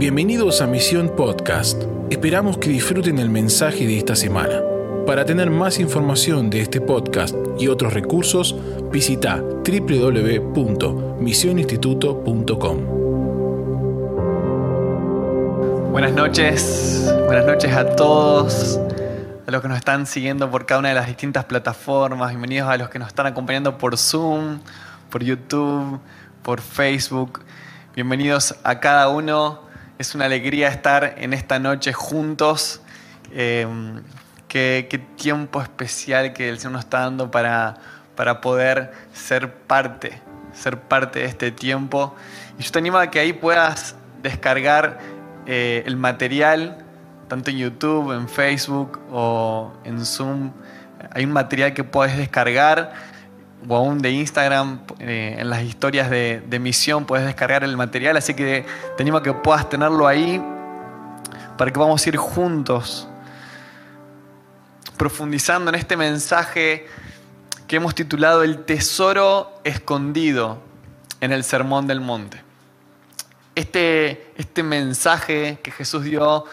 Bienvenidos a Misión Podcast. Esperamos que disfruten el mensaje de esta semana. Para tener más información de este podcast y otros recursos, visita www.misioninstituto.com. Buenas noches, buenas noches a todos, a los que nos están siguiendo por cada una de las distintas plataformas, bienvenidos a los que nos están acompañando por Zoom, por YouTube, por Facebook, bienvenidos a cada uno es una alegría estar en esta noche juntos. Eh, qué, tiempo especial que el Señor nos está dando para, para poder ser parte, ser parte de este tiempo. Y yo te animo a que ahí puedas descargar eh, el material, tanto en YouTube, en Facebook o en Zoom. Hay un material que puedes descargar o aún de Instagram, eh, en las historias de, misión puedes descargar el material, así que te animo a que puedas tenerlo ahí para que vamos a ir juntos profundizando en este mensaje que hemos titulado El tesoro escondido en el Sermón del Monte. Este, este mensaje que Jesús dio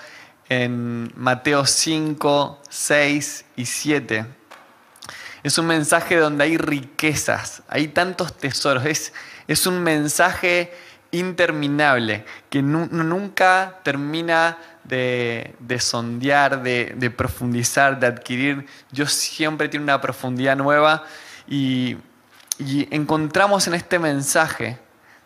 en Mateo 5, 6 y 7 es un mensaje donde hay riquezas, hay tantos tesoros. Es, es un mensaje interminable que nunca termina de, sondear, de, profundizar, de adquirir. Dios siempre tiene una profundidad nueva y, y encontramos en este mensaje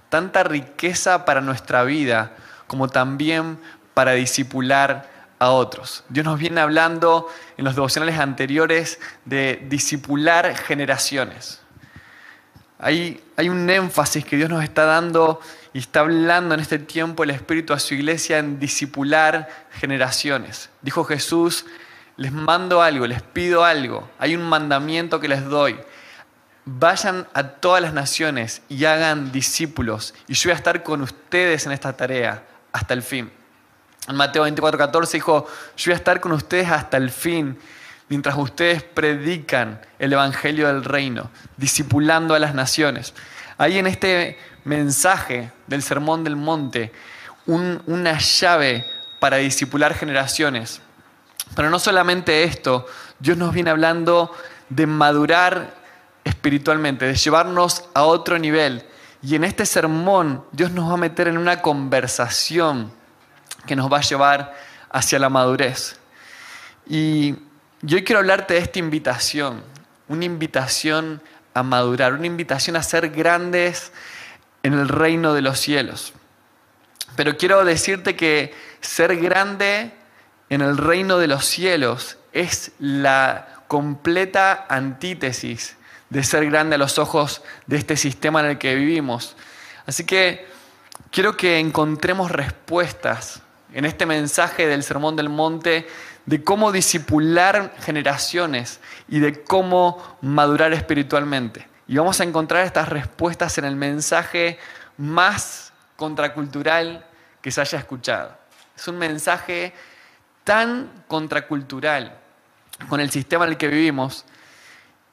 tanta riqueza para nuestra vida como también para disipular a otros. Dios nos viene hablando en los devocionales anteriores de disipular generaciones. Hay, un énfasis que Dios nos está dando y está hablando en este tiempo el Espíritu a su iglesia en disipular generaciones. Dijo Jesús, les mando algo, les pido algo, hay un mandamiento que les doy. Vayan a todas las naciones y hagan discípulos y yo voy a estar con ustedes en esta tarea hasta el fin. En Mateo 24, 14 dijo, yo voy a estar con ustedes hasta el fin, mientras ustedes predican el Evangelio del Reino, discipulando a las naciones. Hay en este mensaje del Sermón del Monte una llave para discipular generaciones. Pero no solamente esto, Dios nos viene hablando de madurar espiritualmente, de llevarnos a otro nivel. Y en este sermón Dios nos va a meter en una conversación que nos va a llevar hacia la madurez. Y yo quiero hablarte de esta invitación, una invitación a madurar, una invitación a ser grandes en el reino de los cielos. Pero quiero decirte que ser grande en el reino de los cielos es la completa antítesis de ser grande a los ojos de este sistema en el que vivimos. Así que quiero que encontremos respuestas en este mensaje del Sermón del Monte de cómo disipular generaciones y de cómo madurar espiritualmente. Y vamos a encontrar estas respuestas en el mensaje más contracultural que se haya escuchado. Es un mensaje tan contracultural con el sistema en el que vivimos,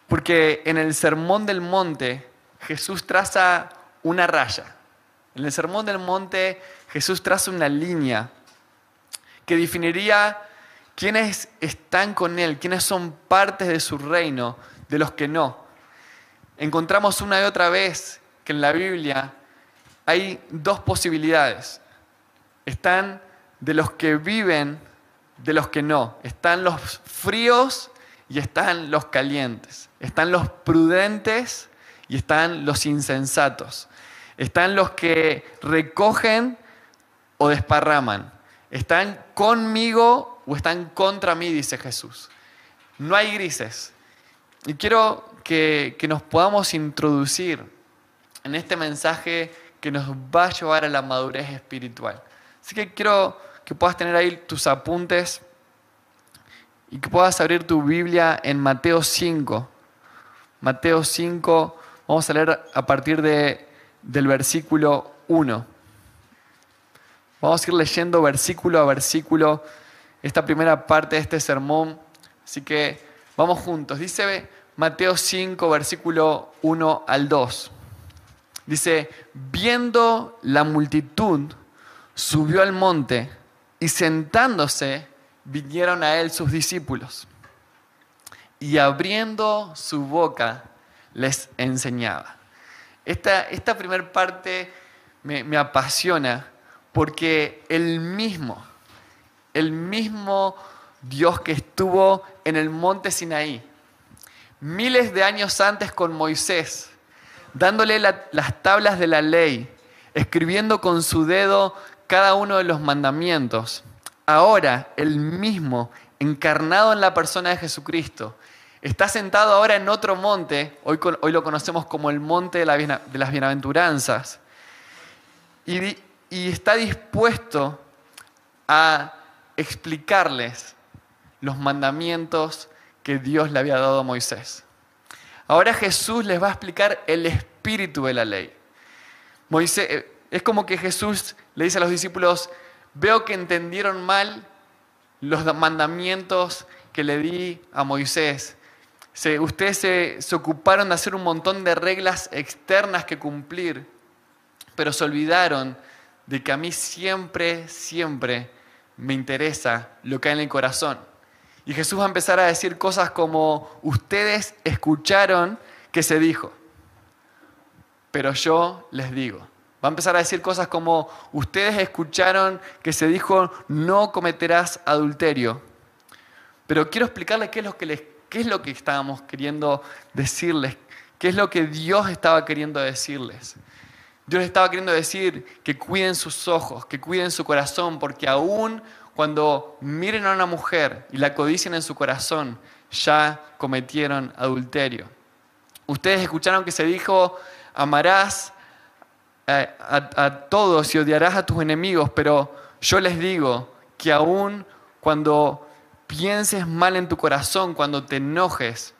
porque en el Sermón del Monte Jesús traza una raya. En el Sermón del Monte Jesús traza una línea que definiría quiénes están con Él, quiénes son partes de su reino, de los que no. Encontramos una y otra vez que en la Biblia hay dos posibilidades. Están de los que viven, de los que no. Están los fríos y están los calientes. Están los prudentes y están los insensatos. Están los que recogen o desparraman. ¿Están conmigo o están contra mí? Dice Jesús. No hay grises. Y quiero que, nos podamos introducir en este mensaje que nos va a llevar a la madurez espiritual. Así que quiero que puedas tener ahí tus apuntes y que puedas abrir tu Biblia en Mateo 5. Mateo 5, vamos a leer a partir de, del versículo 1. Vamos a ir leyendo versículo a versículo esta primera parte de este sermón. Así que vamos juntos. Dice Mateo 5, versículo 1 al 2. Dice, viendo la multitud, subió al monte y sentándose vinieron a él sus discípulos. Y abriendo su boca les enseñaba. Esta, esta primera parte me, me apasiona porque el mismo, el mismo Dios que estuvo en el monte Sinaí, miles de años antes con Moisés, dándole las tablas de la ley, escribiendo con su dedo cada uno de los mandamientos. Ahora, el mismo, encarnado en la persona de Jesucristo, está sentado ahora en otro monte, hoy, lo conocemos como el monte de, las bienaventuranzas, y, y está dispuesto a explicarles los mandamientos que Dios le había dado a Moisés. Ahora Jesús les va a explicar el espíritu de la ley. Moisés, eh, es como que Jesús le dice a los discípulos, veo que entendieron mal los mandamientos que le di a Moisés. ustedes se, se ocuparon de hacer un montón de reglas externas que cumplir, pero se olvidaron de que a mí siempre, siempre me interesa lo que hay en el corazón. Y Jesús va a empezar a decir cosas como, ustedes escucharon que se dijo, pero yo les digo. Va a empezar a decir cosas como, ustedes escucharon que se dijo, no cometerás adulterio. Pero quiero explicarles qué es lo que, les, qué es lo que estábamos queriendo decirles, qué es lo que Dios estaba queriendo decirles. Dios estaba queriendo decir que cuiden sus ojos, que cuiden su corazón, porque aún cuando miren a una mujer y la codicien en su corazón, ya cometieron adulterio. Ustedes escucharon que se dijo, amarás a, a, todos y odiarás a tus enemigos, pero yo les digo que aún cuando pienses mal en tu corazón, cuando te enojes,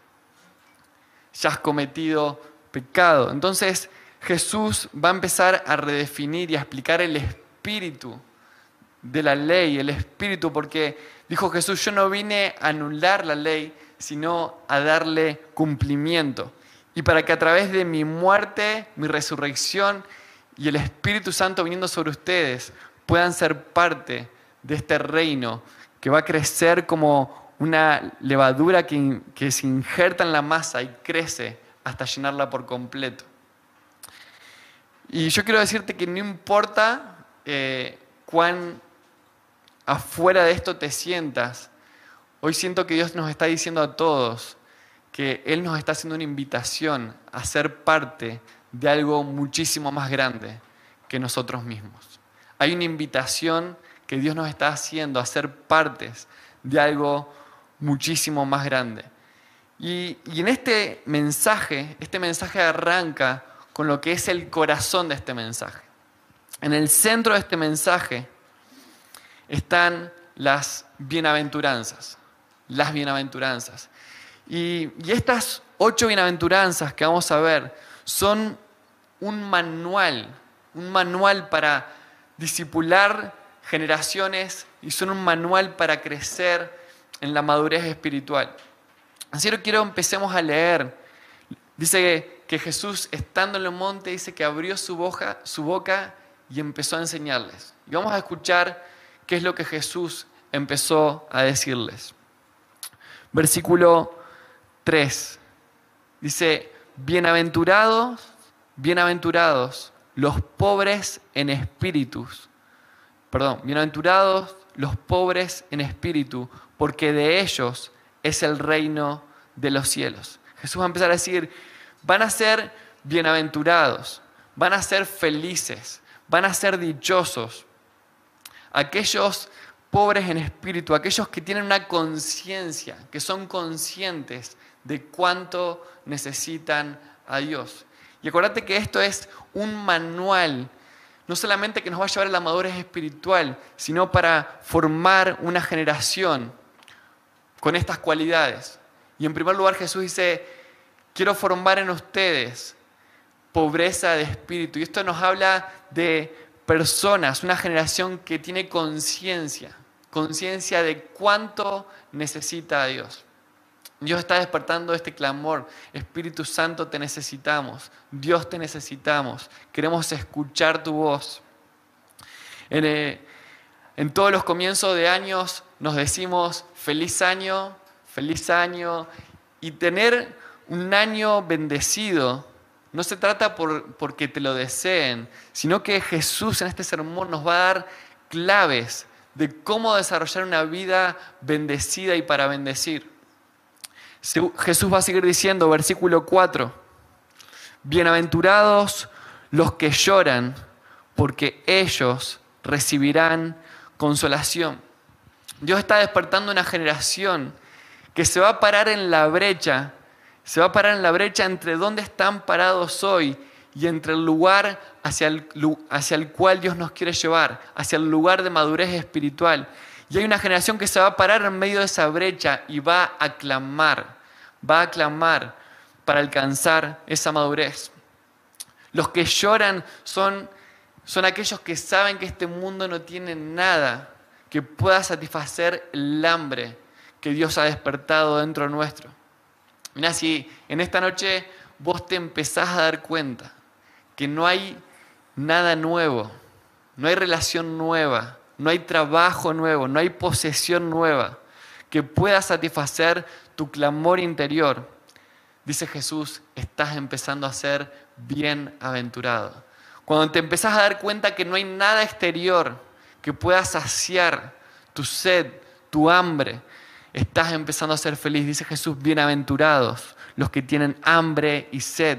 ya has cometido pecado. Entonces Jesús va a empezar a redefinir y a explicar el espíritu de la ley, el espíritu, porque dijo Jesús, yo no vine a anular la ley, sino a darle cumplimiento. Y para que a través de mi muerte, mi resurrección y el Espíritu Santo viniendo sobre ustedes puedan ser parte de este reino que va a crecer como una levadura que, se injerta en la masa y crece hasta llenarla por completo. Y yo quiero decirte que no importa eh, cuán afuera de esto te sientas, hoy siento que Dios nos está diciendo a todos que Él nos está haciendo una invitación a ser parte de algo muchísimo más grande que nosotros mismos. Hay una invitación que Dios nos está haciendo a ser partes de algo muchísimo más grande. Y, y, en este mensaje, este mensaje arranca con lo que es el corazón de este mensaje. En el centro de este mensaje están las bienaventuranzas, las bienaventuranzas. Y, estas ocho bienaventuranzas que vamos a ver son un manual, un manual para disipular generaciones y son un manual para crecer en la madurez espiritual. Así que quiero empecemos a leer. Dice que Jesús, estando en el monte, dice que abrió su boca, su boca y empezó a enseñarles. Y vamos a escuchar qué es lo que Jesús empezó a decirles. Versículo 3 dice, bienaventurados, bienaventurados los pobres en espíritus. Perdón, bienaventurados los pobres en espíritu, porque de ellos es el reino de los cielos. Jesús va a empezar a decir, van a ser bienaventurados, van a ser felices, van a ser dichosos, aquellos pobres en espíritu, aquellos que tienen una conciencia, que son conscientes de cuánto necesitan a Dios. Y acuérdate que esto es un manual, no solamente que nos va a llevar a la madurez espiritual, sino para formar una generación con estas cualidades. Y en primer lugar Jesús dice, quiero formar en ustedes pobreza de espíritu. Y esto nos habla de personas, una generación que tiene conciencia, conciencia de cuánto necesita a Dios. Dios está despertando este clamor. Espíritu Santo, te necesitamos. Dios te necesitamos. Queremos escuchar tu voz. En, eh, en todos los comienzos de años nos decimos feliz año, feliz año, y tener un año bendecido no se trata por porque te lo deseen, sino que Jesús en este sermón nos va a dar claves de cómo desarrollar una vida bendecida y para bendecir. Jesús va a seguir diciendo, versículo 4, bienaventurados los que lloran, porque ellos recibirán consolación. Dios está despertando una generación que se va a parar en la brecha, se va a parar en la brecha entre dónde están parados hoy y entre el lugar hacia el, hacia el cual Dios nos quiere llevar, hacia el lugar de madurez espiritual. Y hay una generación que se va a parar en medio de esa brecha y va a clamar, va a clamar para alcanzar esa madurez. Los que lloran son, son aquellos que saben que este mundo no tiene nada que pueda satisfacer el hambre que Dios ha despertado dentro nuestro. Mira, si en esta noche vos te empezás a dar cuenta que no hay nada nuevo, no hay relación nueva, no hay trabajo nuevo, no hay posesión nueva que pueda satisfacer tu clamor interior, dice Jesús, estás empezando a ser bienaventurado. Cuando te empezás a dar cuenta que no hay nada exterior que pueda saciar tu sed, tu hambre, estás empezando a ser feliz. Dice Jesús, bienaventurados los que tienen hambre y sed.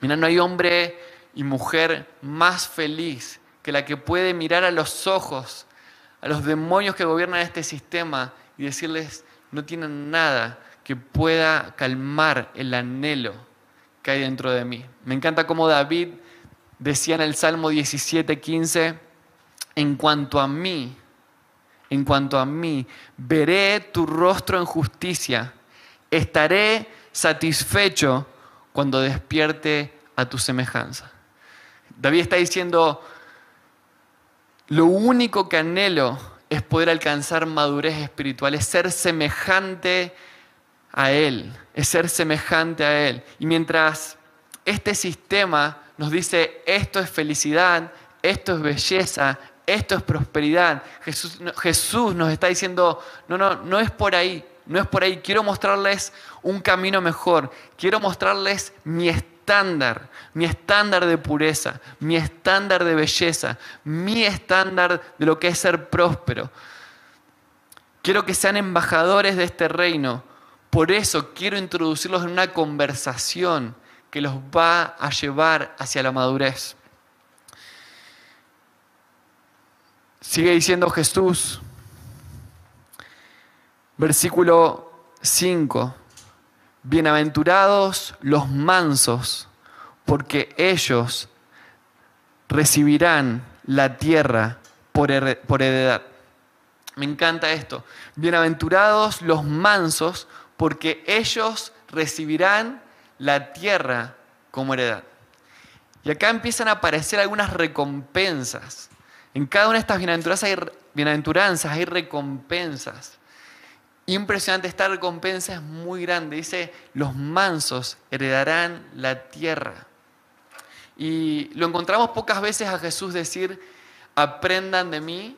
Mira, no hay hombre y mujer más feliz que la que puede mirar a los ojos a los demonios que gobiernan este sistema y decirles, no tienen nada que pueda calmar el anhelo que hay dentro de mí. Me encanta cómo David decía en el Salmo 17, 15, en cuanto a mí, en cuanto a mí, veré tu rostro en justicia, estaré satisfecho cuando despierte a tu semejanza. David está diciendo, lo único que anhelo es poder alcanzar madurez espiritual, es ser semejante a Él, es ser semejante a Él. Y mientras este sistema nos dice, esto es felicidad, esto es belleza, esto es prosperidad, Jesús, nos está diciendo, no, no, no es por ahí, no es por ahí, quiero mostrarles un camino mejor, quiero mostrarles mi estándar, mi estándar de pureza, mi estándar de belleza, mi estándar de lo que es ser próspero. Quiero que sean embajadores de este reino, por eso quiero introducirlos en una conversación que los va a llevar hacia la madurez. Sigue diciendo Jesús, versículo 5, bienaventurados los mansos, porque ellos recibirán la tierra por heredad. Me encanta esto. Bienaventurados los mansos, porque ellos recibirán la tierra como heredad. Y acá empiezan a aparecer algunas recompensas. En cada una de estas bienaventuranzas hay, bienaventuranzas, hay recompensas. Impresionante, esta recompensa es muy grande. Dice, los mansos heredarán la tierra. Y lo encontramos pocas veces a Jesús decir, aprendan de mí.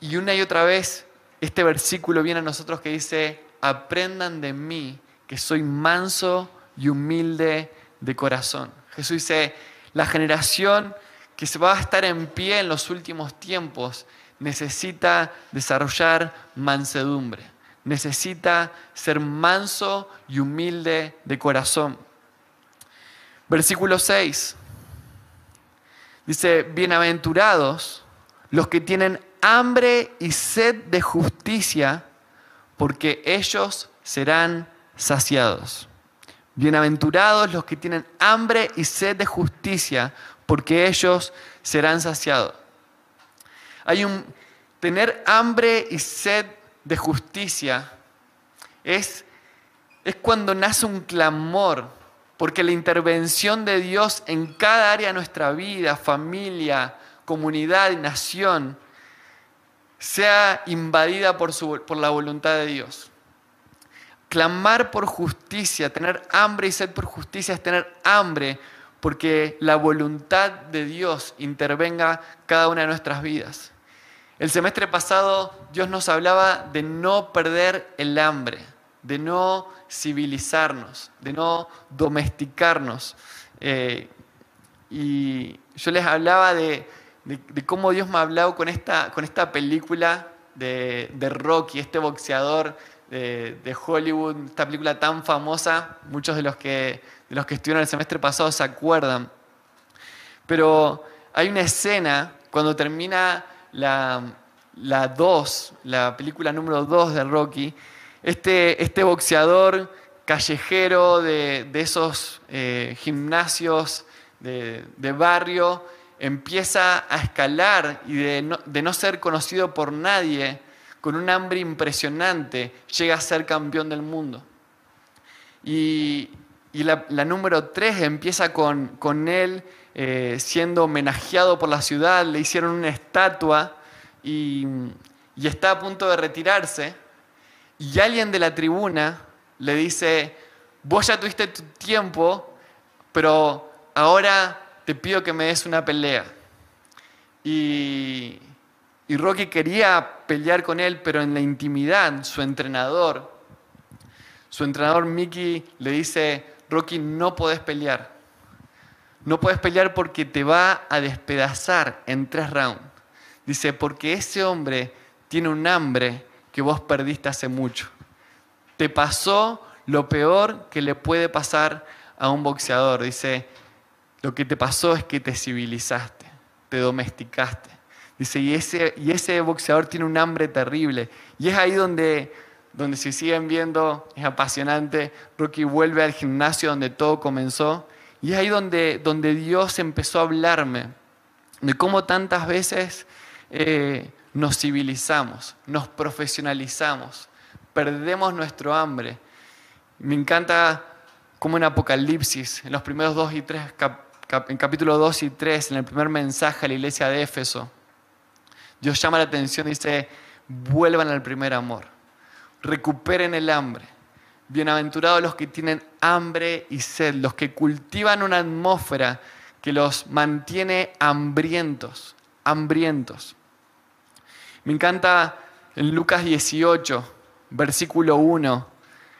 Y una y otra vez este versículo viene a nosotros que dice, aprendan de mí, que soy manso y humilde de corazón. Jesús dice, la generación que se va a estar en pie en los últimos tiempos necesita desarrollar mansedumbre, necesita ser manso y humilde de corazón. Versículo 6 dice, bienaventurados los que tienen hambre y sed de justicia, porque ellos serán saciados. Bienaventurados los que tienen hambre y sed de justicia, porque ellos serán saciados. Hay un tener hambre y sed de justicia es, es cuando nace un clamor, porque la intervención de Dios en cada área de nuestra vida, familia, comunidad nación, sea invadida por, su, por la voluntad de Dios. Clamar por justicia, tener hambre y sed por justicia es tener hambre porque la voluntad de Dios intervenga cada una de nuestras vidas. El semestre pasado Dios nos hablaba de no perder el hambre, de no civilizarnos, de no domesticarnos. Eh, y yo les hablaba de, cómo Dios me ha hablado con esta, con esta película de, Rocky, este boxeador de, de, Hollywood, esta película tan famosa, muchos de los, que, de los que estuvieron el semestre pasado se acuerdan. Pero hay una escena cuando termina la, la 2, la película número 2 de Rocky, este, este boxeador callejero de, esos eh, gimnasios de, barrio empieza a escalar y de no, ser conocido por nadie, con un hambre impresionante, llega a ser campeón del mundo. Y, la, número 3 empieza con, con él eh, siendo homenajeado por la ciudad, le hicieron una estatua y, está a punto de retirarse. Y alguien de la tribuna le dice, vos ya tuviste tu tiempo, pero ahora te pido que me des una pelea. Y, y Rocky quería pelear con él, pero en la intimidad, su entrenador, su entrenador Mickey le dice, Rocky, no podés pelear. No puedes pelear porque te va a despedazar en tres rounds. Dice, porque ese hombre tiene un hambre que vos perdiste hace mucho. Te pasó lo peor que le puede pasar a un boxeador. Dice, lo que te pasó es que te civilizaste, te domesticaste. Dice, y ese, y ese boxeador tiene un hambre terrible. Y es ahí donde, donde si siguen viendo, es apasionante, Rocky vuelve al gimnasio donde todo comenzó y es ahí donde, donde Dios empezó a hablarme de cómo tantas veces eh, nos civilizamos, nos profesionalizamos, perdemos nuestro hambre. Me encanta cómo en Apocalipsis, en los primeros dos y tres, en capítulo 2 y 3, en el primer mensaje a la iglesia de Éfeso, Dios llama la atención y dice, vuelvan al primer amor, recuperen el hambre Bienaventurados los que tienen hambre y sed, los que cultivan una atmósfera que los mantiene hambrientos, hambrientos. Me encanta en Lucas 18, versículo 1,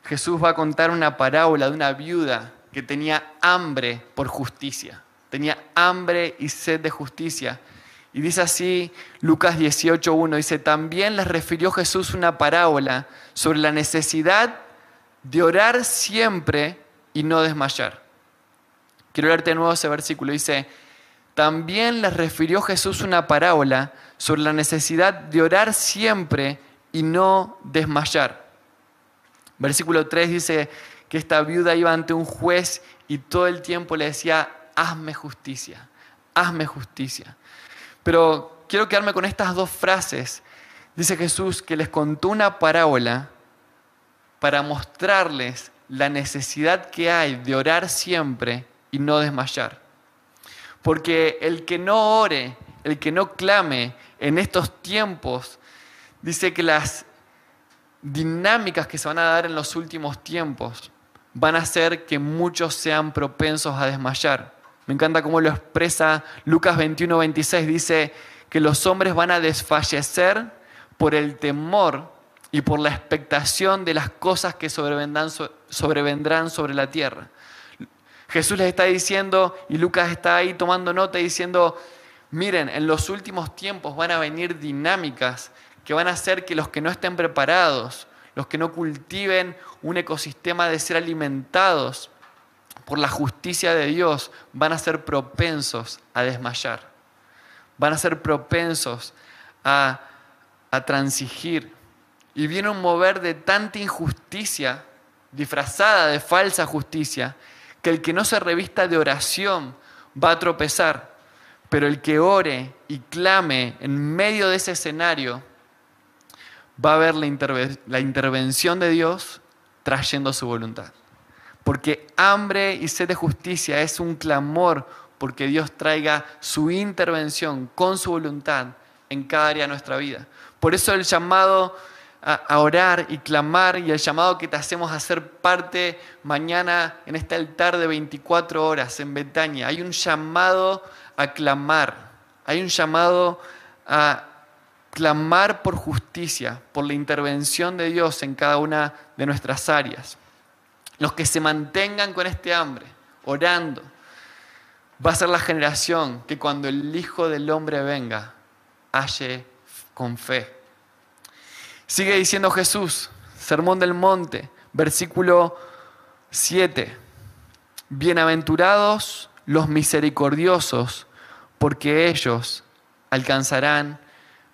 Jesús va a contar una parábola de una viuda que tenía hambre por justicia, tenía hambre y sed de justicia. Y dice así Lucas 18.1, dice, también les refirió Jesús una parábola sobre la necesidad de orar siempre y no desmayar. Quiero leerte de nuevo ese versículo. Dice, también les refirió Jesús una parábola sobre la necesidad de orar siempre y no desmayar. Versículo 3 dice que esta viuda iba ante un juez y todo el tiempo le decía, hazme justicia, hazme justicia. Pero quiero quedarme con estas dos frases. Dice Jesús que les contó una parábola para mostrarles la necesidad que hay de orar siempre y no desmayar. Porque el que no ore, el que no clame en estos tiempos, dice que las dinámicas que se van a dar en los últimos tiempos van a hacer que muchos sean propensos a desmayar. Me encanta cómo lo expresa Lucas 21, 26. Dice que los hombres van a desfallecer por el temor y por la expectación de las cosas que sobrevendrán, sobre la tierra. Jesús les está diciendo, y Lucas está ahí tomando nota diciendo, miren, en los últimos tiempos van a venir dinámicas que van a hacer que los que no estén preparados, los que no cultiven un ecosistema de ser alimentados por la justicia de Dios, van a ser propensos a desmayar, van a ser propensos a, transigir, y viene un mover de tanta injusticia, disfrazada de falsa justicia, que el que no se revista de oración va a tropezar, pero el que ore y clame en medio de ese escenario va a ver la, la intervención de Dios trayendo su voluntad. Porque hambre y sed de justicia es un clamor porque Dios traiga su intervención con su voluntad en cada área de nuestra vida. Por eso el llamado a, orar y clamar y el llamado que te hacemos a ser parte mañana en este altar de 24 horas en Betania. Hay un llamado a clamar, hay un llamado a clamar por justicia, por la intervención de Dios en cada una de nuestras áreas. Los que se mantengan con este hambre, orando, va a ser la generación que cuando el Hijo del Hombre venga, halle con fe. Sigue diciendo Jesús, Sermón del Monte, versículo 7. Bienaventurados los misericordiosos, porque ellos alcanzarán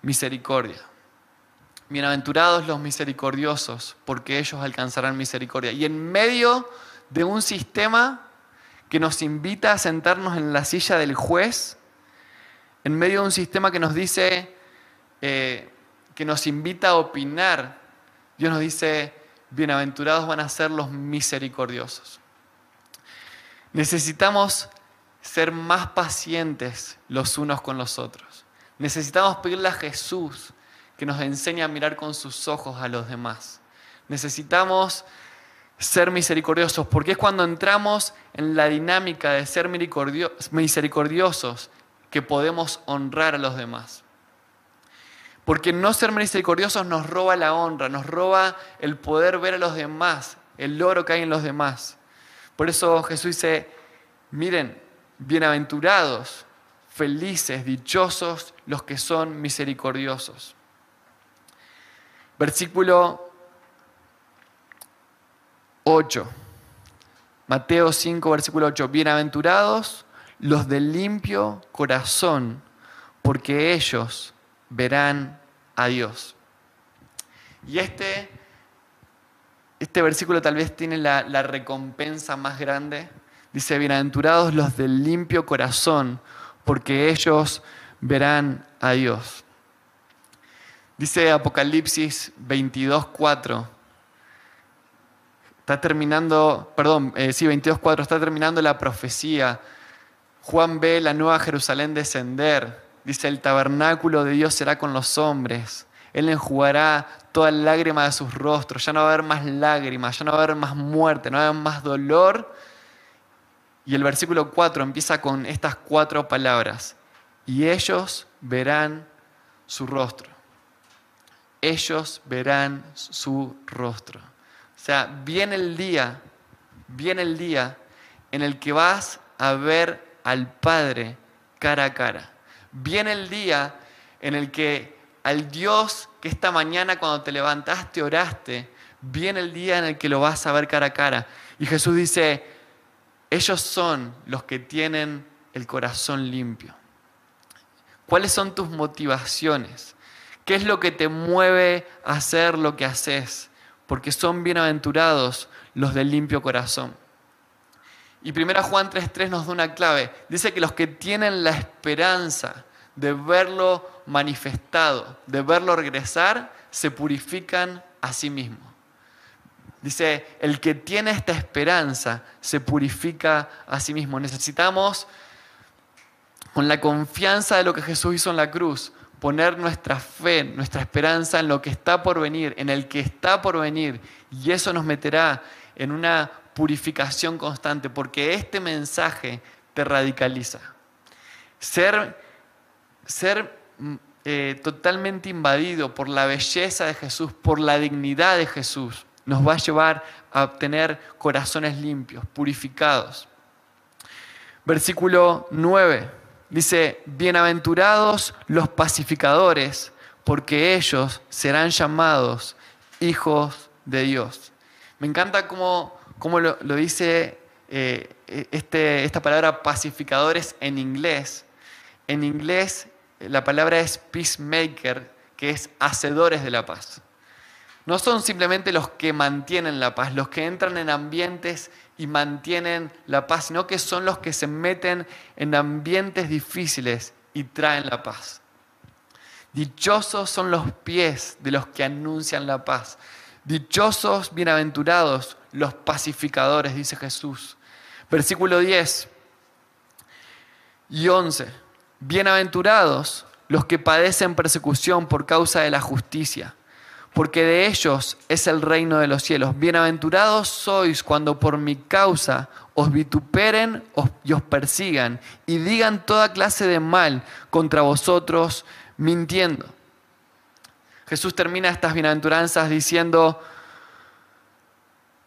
misericordia. Bienaventurados los misericordiosos, porque ellos alcanzarán misericordia. Y en medio de un sistema que nos invita a sentarnos en la silla del juez, en medio de un sistema que nos dice, eh, que nos invita a opinar, Dios nos dice, bienaventurados van a ser los misericordiosos. Necesitamos ser más pacientes los unos con los otros. Necesitamos pedirle a Jesús que nos enseñe a mirar con sus ojos a los demás. Necesitamos ser misericordiosos, porque es cuando entramos en la dinámica de ser misericordiosos que podemos honrar a los demás. Porque no ser misericordiosos nos roba la honra, nos roba el poder ver a los demás, el oro que hay en los demás. Por eso Jesús dice, miren, bienaventurados, felices, dichosos los que son misericordiosos. Versículo 8. Mateo 5, versículo 8. Bienaventurados los de limpio corazón, porque ellos verán a Dios. Y este, este versículo tal vez tiene la, la recompensa más grande. Dice, bienaventurados los del limpio corazón, porque ellos verán a Dios. Dice Apocalipsis 22, 4. Está terminando, perdón, eh, sí, 22, 4, está terminando la profecía. Juan ve la nueva Jerusalén descender. Dice, el tabernáculo de Dios será con los hombres. Él enjugará toda lágrima de sus rostros. Ya no va a haber más lágrimas, ya no va a haber más muerte, no va a haber más dolor. Y el versículo 4 empieza con estas cuatro palabras. Y ellos verán su rostro. Ellos verán su rostro. O sea, viene el día, viene el día en el que vas a ver al Padre cara a cara viene el día en el que al Dios que esta mañana cuando te levantaste oraste, viene el día en el que lo vas a ver cara a cara. Y Jesús dice, ellos son los que tienen el corazón limpio. ¿Cuáles son tus motivaciones? ¿Qué es lo que te mueve a hacer lo que haces? Porque son bienaventurados los del limpio corazón. Y 1 Juan 3.3 nos da una clave. Dice que los que tienen la esperanza de verlo manifestado, de verlo regresar, se purifican a sí mismos. Dice, el que tiene esta esperanza se purifica a sí mismo. Necesitamos, con la confianza de lo que Jesús hizo en la cruz, poner nuestra fe, nuestra esperanza en lo que está por venir, en el que está por venir. Y eso nos meterá en una purificación constante, porque este mensaje te radicaliza. Ser, ser mm, eh, totalmente invadido por la belleza de Jesús, por la dignidad de Jesús, nos va a llevar a obtener corazones limpios, purificados. Versículo 9 dice, bienaventurados los pacificadores, porque ellos serán llamados hijos de Dios. Me encanta cómo cómo lo, dice eh, este, esta palabra pacificadores en inglés. En inglés la palabra es peacemaker, que es hacedores de la paz. No son simplemente los que mantienen la paz, los que entran en ambientes y mantienen la paz, sino que son los que se meten en ambientes difíciles y traen la paz. Dichosos son los pies de los que anuncian la paz. Dichosos, bienaventurados los pacificadores, dice Jesús. Versículo 10 y 11. Bienaventurados los que padecen persecución por causa de la justicia, porque de ellos es el reino de los cielos. Bienaventurados sois cuando por mi causa os vituperen y os persigan y digan toda clase de mal contra vosotros mintiendo. Jesús termina estas bienaventuranzas diciendo,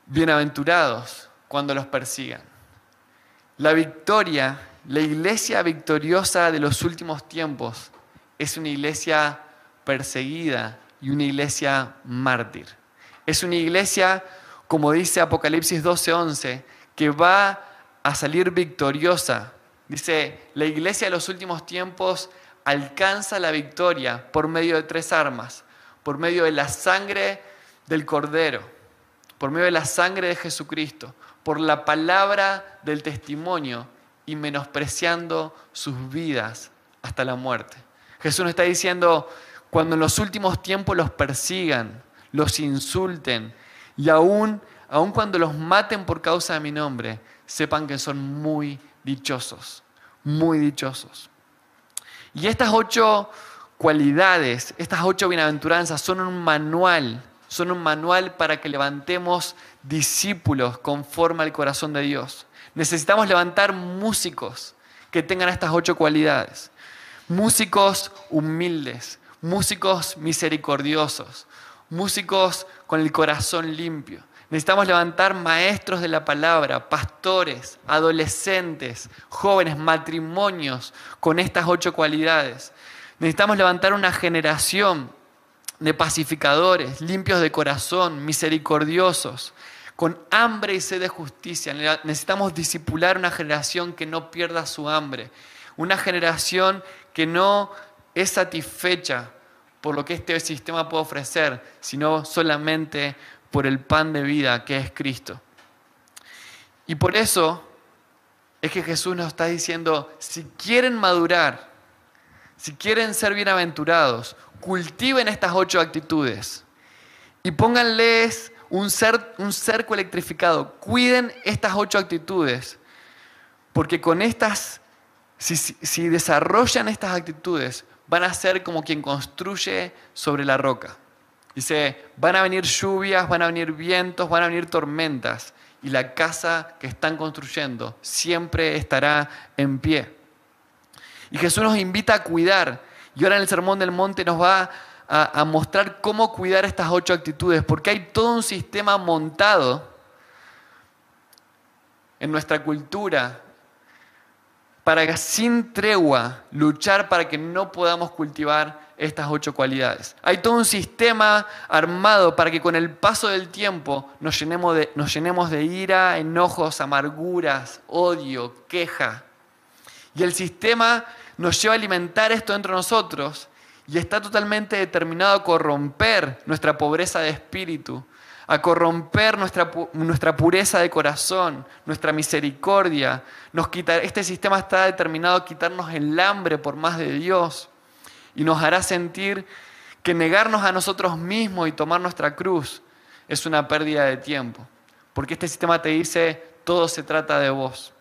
bienaventurados cuando los persigan. La victoria, la iglesia victoriosa de los últimos tiempos es una iglesia perseguida y una iglesia mártir. Es una iglesia, como dice Apocalipsis 12:11, que va a salir victoriosa. Dice, la iglesia de los últimos tiempos alcanza la victoria por medio de tres armas, por medio de la sangre del cordero, por medio de la sangre de Jesucristo, por la palabra del testimonio y menospreciando sus vidas hasta la muerte. Jesús nos está diciendo, cuando en los últimos tiempos los persigan, los insulten y aún, aún cuando los maten por causa de mi nombre, sepan que son muy dichosos, muy dichosos. Y estas ocho cualidades, estas ocho bienaventuranzas son un manual, son un manual para que levantemos discípulos conforme al corazón de Dios. Necesitamos levantar músicos que tengan estas ocho cualidades. Músicos humildes, músicos misericordiosos, músicos con el corazón limpio. Necesitamos levantar maestros de la palabra, pastores, adolescentes, jóvenes, matrimonios con estas ocho cualidades. Necesitamos levantar una generación de pacificadores, limpios de corazón, misericordiosos, con hambre y sed de justicia. Necesitamos disipular una generación que no pierda su hambre, una generación que no es satisfecha por lo que este sistema puede ofrecer, sino solamente por el pan de vida que es Cristo. Y por eso es que Jesús nos está diciendo, si quieren madurar, si quieren ser bienaventurados, cultiven estas ocho actitudes y pónganles un, un cerco electrificado. Cuiden estas ocho actitudes, porque con estas, si desarrollan estas actitudes, van a ser como quien construye sobre la roca. Dice, van a venir lluvias, van a venir vientos, van a venir tormentas, y la casa que están construyendo siempre estará en pie. Y Jesús nos invita a cuidar, y ahora en el Sermón del Monte nos va a, a mostrar cómo cuidar estas ocho actitudes, porque hay todo un sistema montado en nuestra cultura, para sin tregua luchar para que no podamos cultivar estas ocho cualidades. Hay todo un sistema armado para que con el paso del tiempo nos llenemos de, nos llenemos de ira, enojos, amarguras, odio, queja. Y el sistema nos lleva a alimentar esto dentro de nosotros y está totalmente determinado a corromper nuestra pobreza de espíritu, a corromper nuestra, nuestra pureza de corazón, nuestra misericordia. Nos este sistema está determinado a quitarnos el hambre por más de Dios y nos hará sentir que negarnos a nosotros mismos y tomar nuestra cruz es una pérdida de tiempo. Porque este sistema te dice, todo se trata de vos.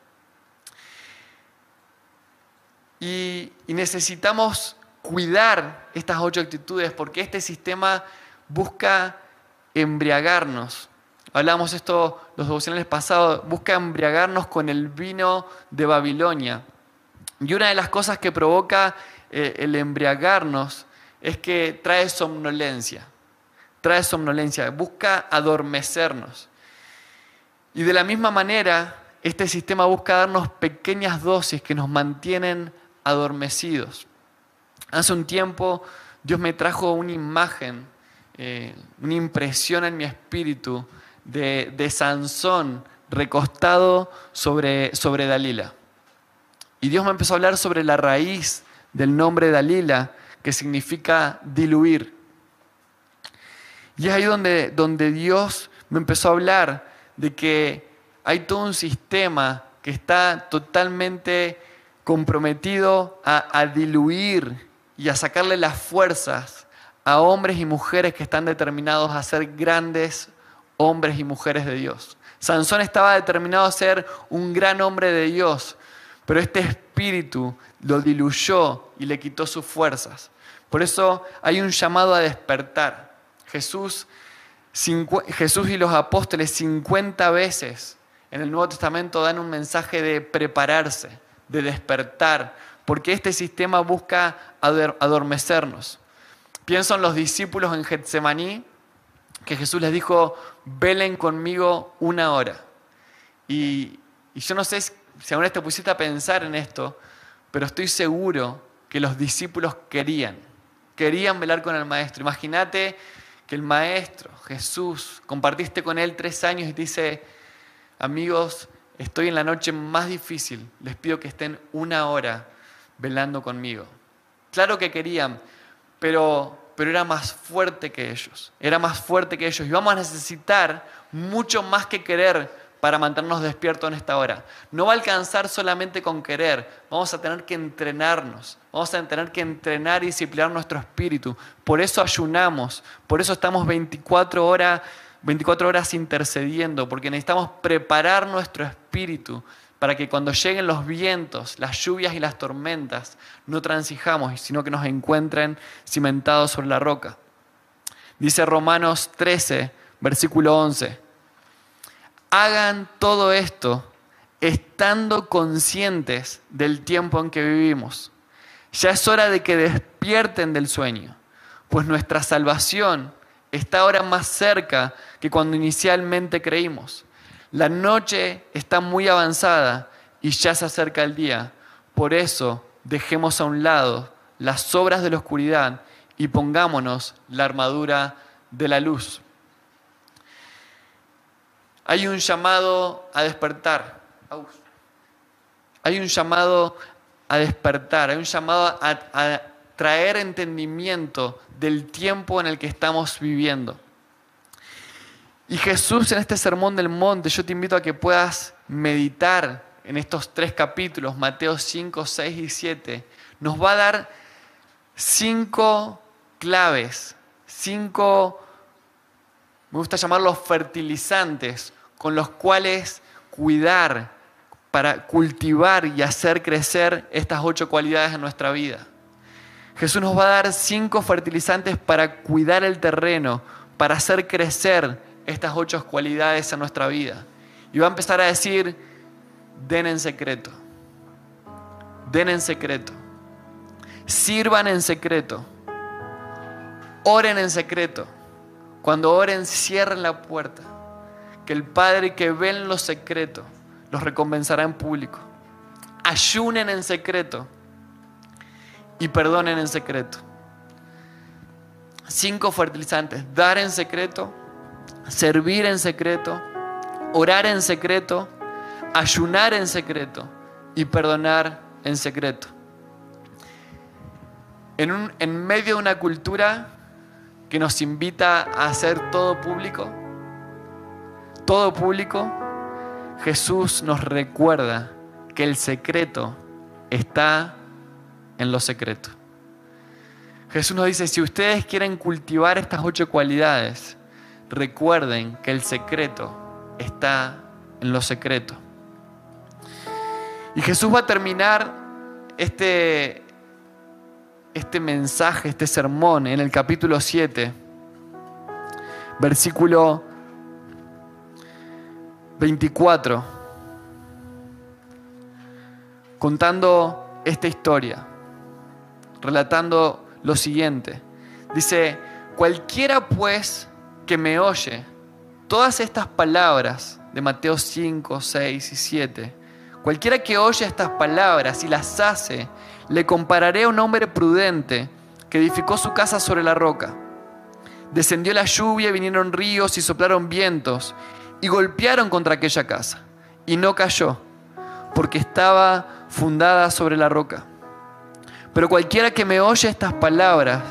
Y, y necesitamos cuidar estas ocho actitudes porque este sistema busca embriagarnos. Hablamos esto los devocionales pasados, busca embriagarnos con el vino de Babilonia. Y una de las cosas que provoca eh, el embriagarnos es que trae somnolencia, trae somnolencia, busca adormecernos. Y de la misma manera, este sistema busca darnos pequeñas dosis que nos mantienen adormecidos. Hace un tiempo Dios me trajo una imagen eh, una impresión en mi espíritu de, Sansón recostado sobre, sobre Dalila. Y Dios me empezó a hablar sobre la raíz del nombre Dalila, que significa diluir. Y es ahí donde, donde Dios me empezó a hablar de que hay todo un sistema que está totalmente comprometido a, a diluir y a sacarle las fuerzas a hombres y mujeres que están determinados a ser grandes hombres y mujeres de Dios. Sansón estaba determinado a ser un gran hombre de Dios, pero este espíritu lo diluyó y le quitó sus fuerzas. Por eso hay un llamado a despertar. Jesús, Jesús y los apóstoles 50 veces en el Nuevo Testamento dan un mensaje de prepararse, de despertar, porque este sistema busca adormecernos. Pienso en los discípulos en Getsemaní, que Jesús les dijo, velen conmigo una hora. Y, yo no sé si aún te pusiste a pensar en esto, pero estoy seguro que los discípulos querían, querían velar con el maestro. Imagínate que el maestro, Jesús, compartiste con él tres años y dice, amigos, estoy en la noche más difícil, les pido que estén una hora velando conmigo. Claro que querían, pero, pero era más fuerte que ellos, era más fuerte que ellos. Y vamos a necesitar mucho más que querer para mantenernos despiertos en esta hora. No va a alcanzar solamente con querer, vamos a tener que entrenarnos, vamos a tener que entrenar y disciplinar nuestro espíritu. Por eso ayunamos, por eso estamos 24 horas, 24 horas intercediendo, porque necesitamos preparar nuestro espíritu para que cuando lleguen los vientos, las lluvias y las tormentas, no transijamos, sino que nos encuentren cimentados sobre la roca. Dice Romanos 13, versículo 11 hagan todo esto estando conscientes del tiempo en que vivimos. Ya es hora de que despierten del sueño, pues nuestra salvación está ahora más cerca que cuando inicialmente creímos. La noche está muy avanzada y ya se acerca el día. Por eso dejemos a un lado las obras de la oscuridad y pongámonos la armadura de la luz. Hay un llamado a despertar. Hay un llamado a despertar, hay un llamado a, traer entendimiento del tiempo en el que estamos viviendo. Y Jesús en este sermón del monte, yo te invito a que puedas meditar en estos tres capítulos, Mateo 5, 6 y 7, nos va a dar cinco claves, cinco, me gusta llamarlos fertilizantes, con los cuales cuidar, para cultivar y hacer crecer estas ocho cualidades en nuestra vida. Jesús nos va a dar cinco fertilizantes para cuidar el terreno, para hacer crecer estas ocho cualidades en nuestra vida. Y va a empezar a decir, den en secreto, den en secreto, sirvan en secreto, oren en secreto. Cuando oren, cierren la puerta que el Padre que ve en lo secreto los recompensará en público. Ayunen en secreto y perdonen en secreto. Cinco fertilizantes. Dar en secreto, servir en secreto, orar en secreto, ayunar en secreto y perdonar en secreto. En, en medio de una cultura que nos invita a hacer todo público, todo público, Jesús nos recuerda que el secreto está en lo secreto. Jesús nos dice, si ustedes quieren cultivar estas ocho cualidades, recuerden que el secreto está en lo secreto. Y Jesús va a terminar este, este mensaje, este sermón en el capítulo 7, versículo 24, contando esta historia, relatando lo siguiente. Dice, cualquiera pues que me oye todas estas palabras de Mateo 5, 6 y 7, cualquiera que oye estas palabras y las hace, le compararé a un hombre prudente que edificó su casa sobre la roca. Descendió la lluvia, vinieron ríos y soplaron vientos y golpearon contra aquella casa y no cayó porque estaba fundada sobre la roca. Pero cualquiera que me oye estas palabras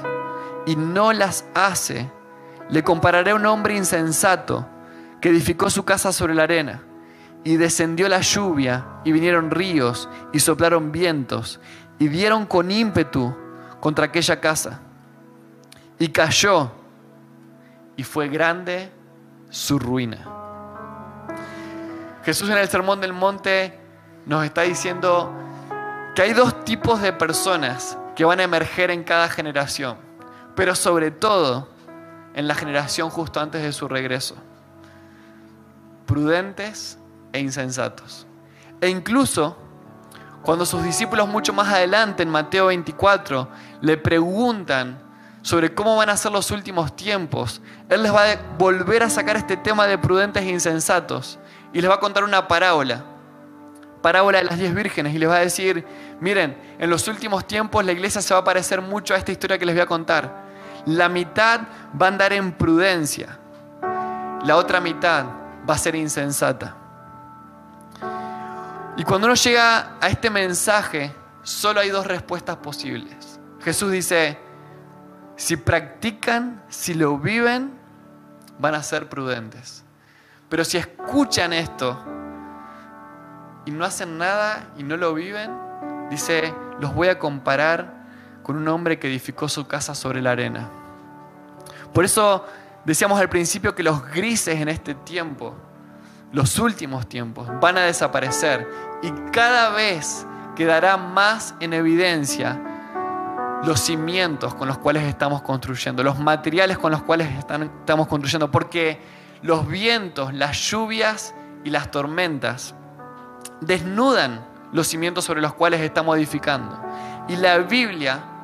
y no las hace, le compararé a un hombre insensato que edificó su casa sobre la arena y descendió la lluvia y vinieron ríos y soplaron vientos y dieron con ímpetu contra aquella casa y cayó y fue grande su ruina. Jesús en el Sermón del Monte nos está diciendo que hay dos tipos de personas que van a emerger en cada generación, pero sobre todo en la generación justo antes de su regreso. Prudentes e insensatos. E incluso cuando sus discípulos mucho más adelante, en Mateo 24, le preguntan sobre cómo van a ser los últimos tiempos, Él les va a volver a sacar este tema de prudentes e insensatos y les va a contar una parábola, parábola de las diez vírgenes, y les va a decir, miren, en los últimos tiempos la iglesia se va a parecer mucho a esta historia que les voy a contar. La mitad va a andar en prudencia, la otra mitad va a ser insensata. Y cuando uno llega a este mensaje, solo hay dos respuestas posibles. Jesús dice, si practican, si lo viven, van a ser prudentes. Pero si escuchan esto y no hacen nada y no lo viven, dice, los voy a comparar con un hombre que edificó su casa sobre la arena. Por eso decíamos al principio que los grises en este tiempo, los últimos tiempos, van a desaparecer y cada vez quedará más en evidencia los cimientos con los cuales estamos construyendo, los materiales con los cuales estamos construyendo, porque los vientos, las lluvias y las tormentas desnudan los cimientos sobre los cuales estamos edificando. Y la Biblia,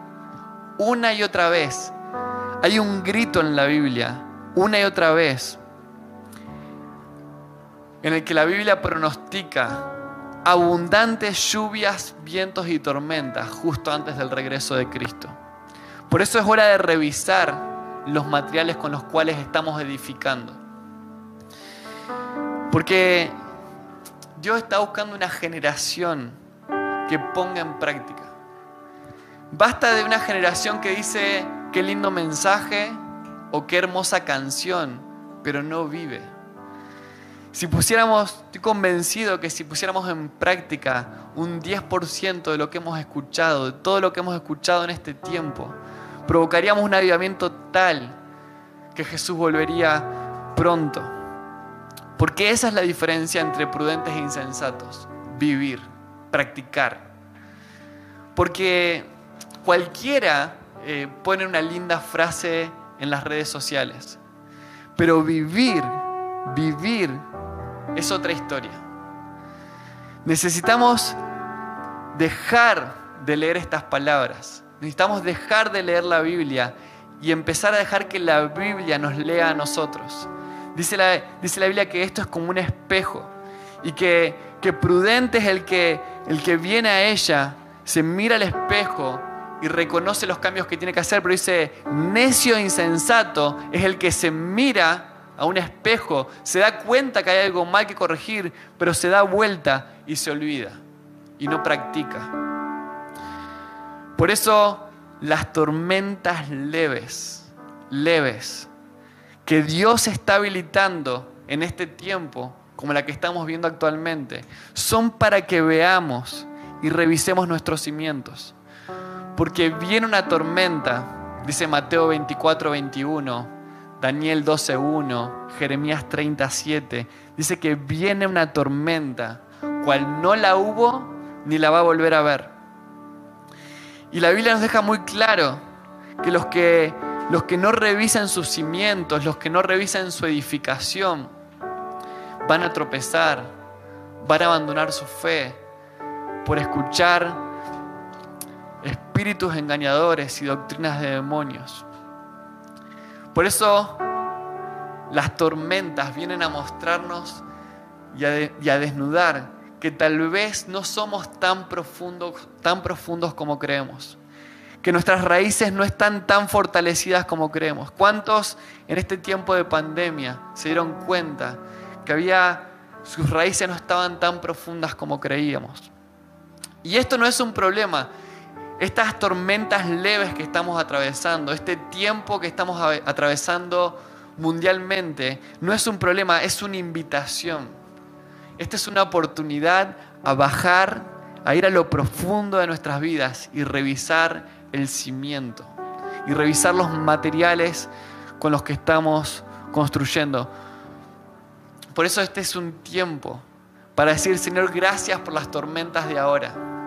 una y otra vez, hay un grito en la Biblia, una y otra vez, en el que la Biblia pronostica abundantes lluvias, vientos y tormentas justo antes del regreso de Cristo. Por eso es hora de revisar los materiales con los cuales estamos edificando. Porque Dios está buscando una generación que ponga en práctica. Basta de una generación que dice qué lindo mensaje o qué hermosa canción, pero no vive. Si pusiéramos, estoy convencido que si pusiéramos en práctica un 10% de lo que hemos escuchado, de todo lo que hemos escuchado en este tiempo, provocaríamos un avivamiento tal que Jesús volvería pronto. Porque esa es la diferencia entre prudentes e insensatos. Vivir, practicar. Porque cualquiera eh, pone una linda frase en las redes sociales. Pero vivir, vivir es otra historia. Necesitamos dejar de leer estas palabras. Necesitamos dejar de leer la Biblia y empezar a dejar que la Biblia nos lea a nosotros. Dice la, dice la Biblia que esto es como un espejo y que, que prudente es el que, el que viene a ella, se mira al espejo y reconoce los cambios que tiene que hacer, pero dice, necio e insensato es el que se mira a un espejo, se da cuenta que hay algo mal que corregir, pero se da vuelta y se olvida y no practica. Por eso las tormentas leves, leves, que Dios está habilitando en este tiempo, como la que estamos viendo actualmente, son para que veamos y revisemos nuestros cimientos. Porque viene una tormenta, dice Mateo 24, 21 Daniel 12.1, Jeremías 37, dice que viene una tormenta, cual no la hubo ni la va a volver a ver. Y la Biblia nos deja muy claro que los que, los que no revisan sus cimientos, los que no revisan su edificación, van a tropezar, van a abandonar su fe por escuchar espíritus engañadores y doctrinas de demonios. Por eso las tormentas vienen a mostrarnos y a, desnudar que tal vez no somos tan profundos, tan profundos como creemos. Que nuestras raíces no están tan fortalecidas como creemos. ¿Cuántos en este tiempo de pandemia se dieron cuenta que había sus raíces no estaban tan profundas como creíamos? Y esto no es un problema estas tormentas leves que estamos atravesando, este tiempo que estamos atravesando mundialmente, no es un problema, es una invitación. Esta es una oportunidad a bajar, a ir a lo profundo de nuestras vidas y revisar el cimiento y revisar los materiales con los que estamos construyendo. Por eso este es un tiempo para decir, Señor, gracias por las tormentas de ahora.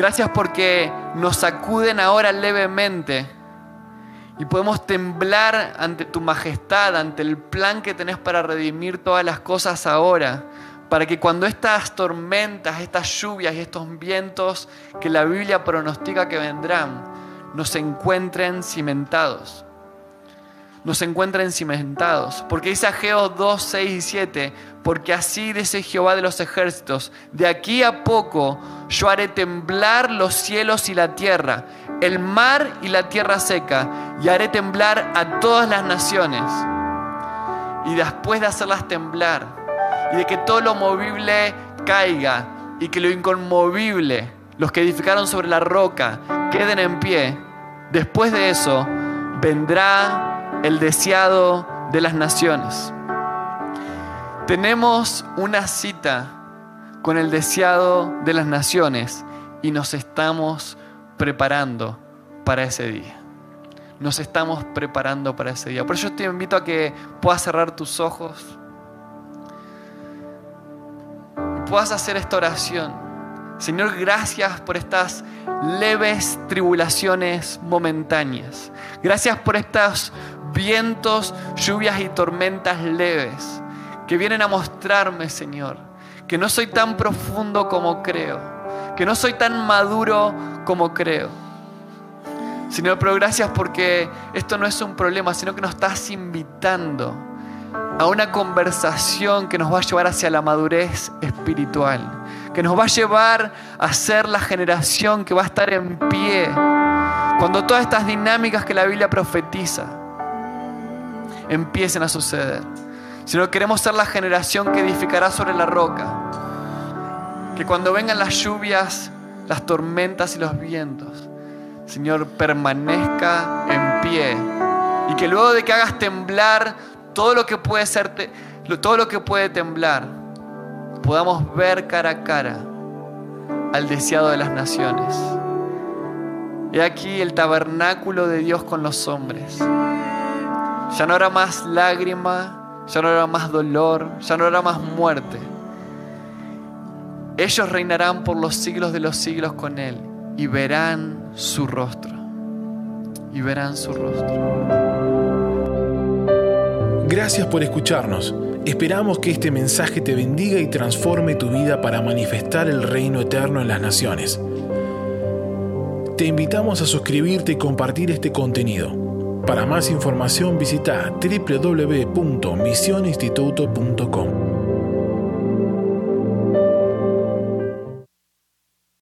Gracias porque nos sacuden ahora levemente Y podemos temblar ante tu majestad, ante el plan que tenés para redimir todas las cosas ahora, para que cuando estas tormentas, estas lluvias y estos vientos que la Biblia pronostica que vendrán, nos encuentren cimentados. Nos encuentren cimentados. Porque dice Ageo 2, 6 y 7, porque así dice Jehová de los ejércitos, de aquí a poco yo haré temblar los cielos y la tierra, el mar y la tierra seca, y haré temblar a todas las naciones. Y después de hacerlas temblar, y de que todo lo movible caiga, y que lo inconmovible, los que edificaron sobre la roca, queden en pie, después de eso vendrá el deseado de las naciones. Tenemos una cita con el deseado de las naciones y nos estamos preparando para ese día. Nos estamos preparando para ese día. Por eso te invito a que puedas cerrar tus ojos y puedas hacer esta oración. Señor, gracias por estas leves tribulaciones momentáneas. Gracias por estos vientos, lluvias y tormentas leves que vienen a mostrarme, Señor, que no soy tan profundo como creo, que no soy tan maduro como creo. Señor, pero gracias porque esto no es un problema, sino que nos estás invitando a una conversación que nos va a llevar hacia la madurez espiritual, que nos va a llevar a ser la generación que va a estar en pie cuando todas estas dinámicas que la Biblia profetiza empiecen a suceder. Sino queremos ser la generación que edificará sobre la roca. Que cuando vengan las lluvias, las tormentas y los vientos, Señor, permanezca en pie. Y que luego de que hagas temblar todo lo que puede ser, todo lo que puede temblar, podamos ver cara a cara al deseado de las naciones. He aquí el tabernáculo de Dios con los hombres. Ya no habrá más lágrima, ya no habrá más dolor, ya no habrá más muerte. Ellos reinarán por los siglos de los siglos con Él y verán su rostro. Y verán su rostro. Gracias por escucharnos. Esperamos que este mensaje te bendiga y transforme tu vida para manifestar el reino eterno en las naciones. Te invitamos a suscribirte y compartir este contenido. Para más información visita www.misioninstituto.com.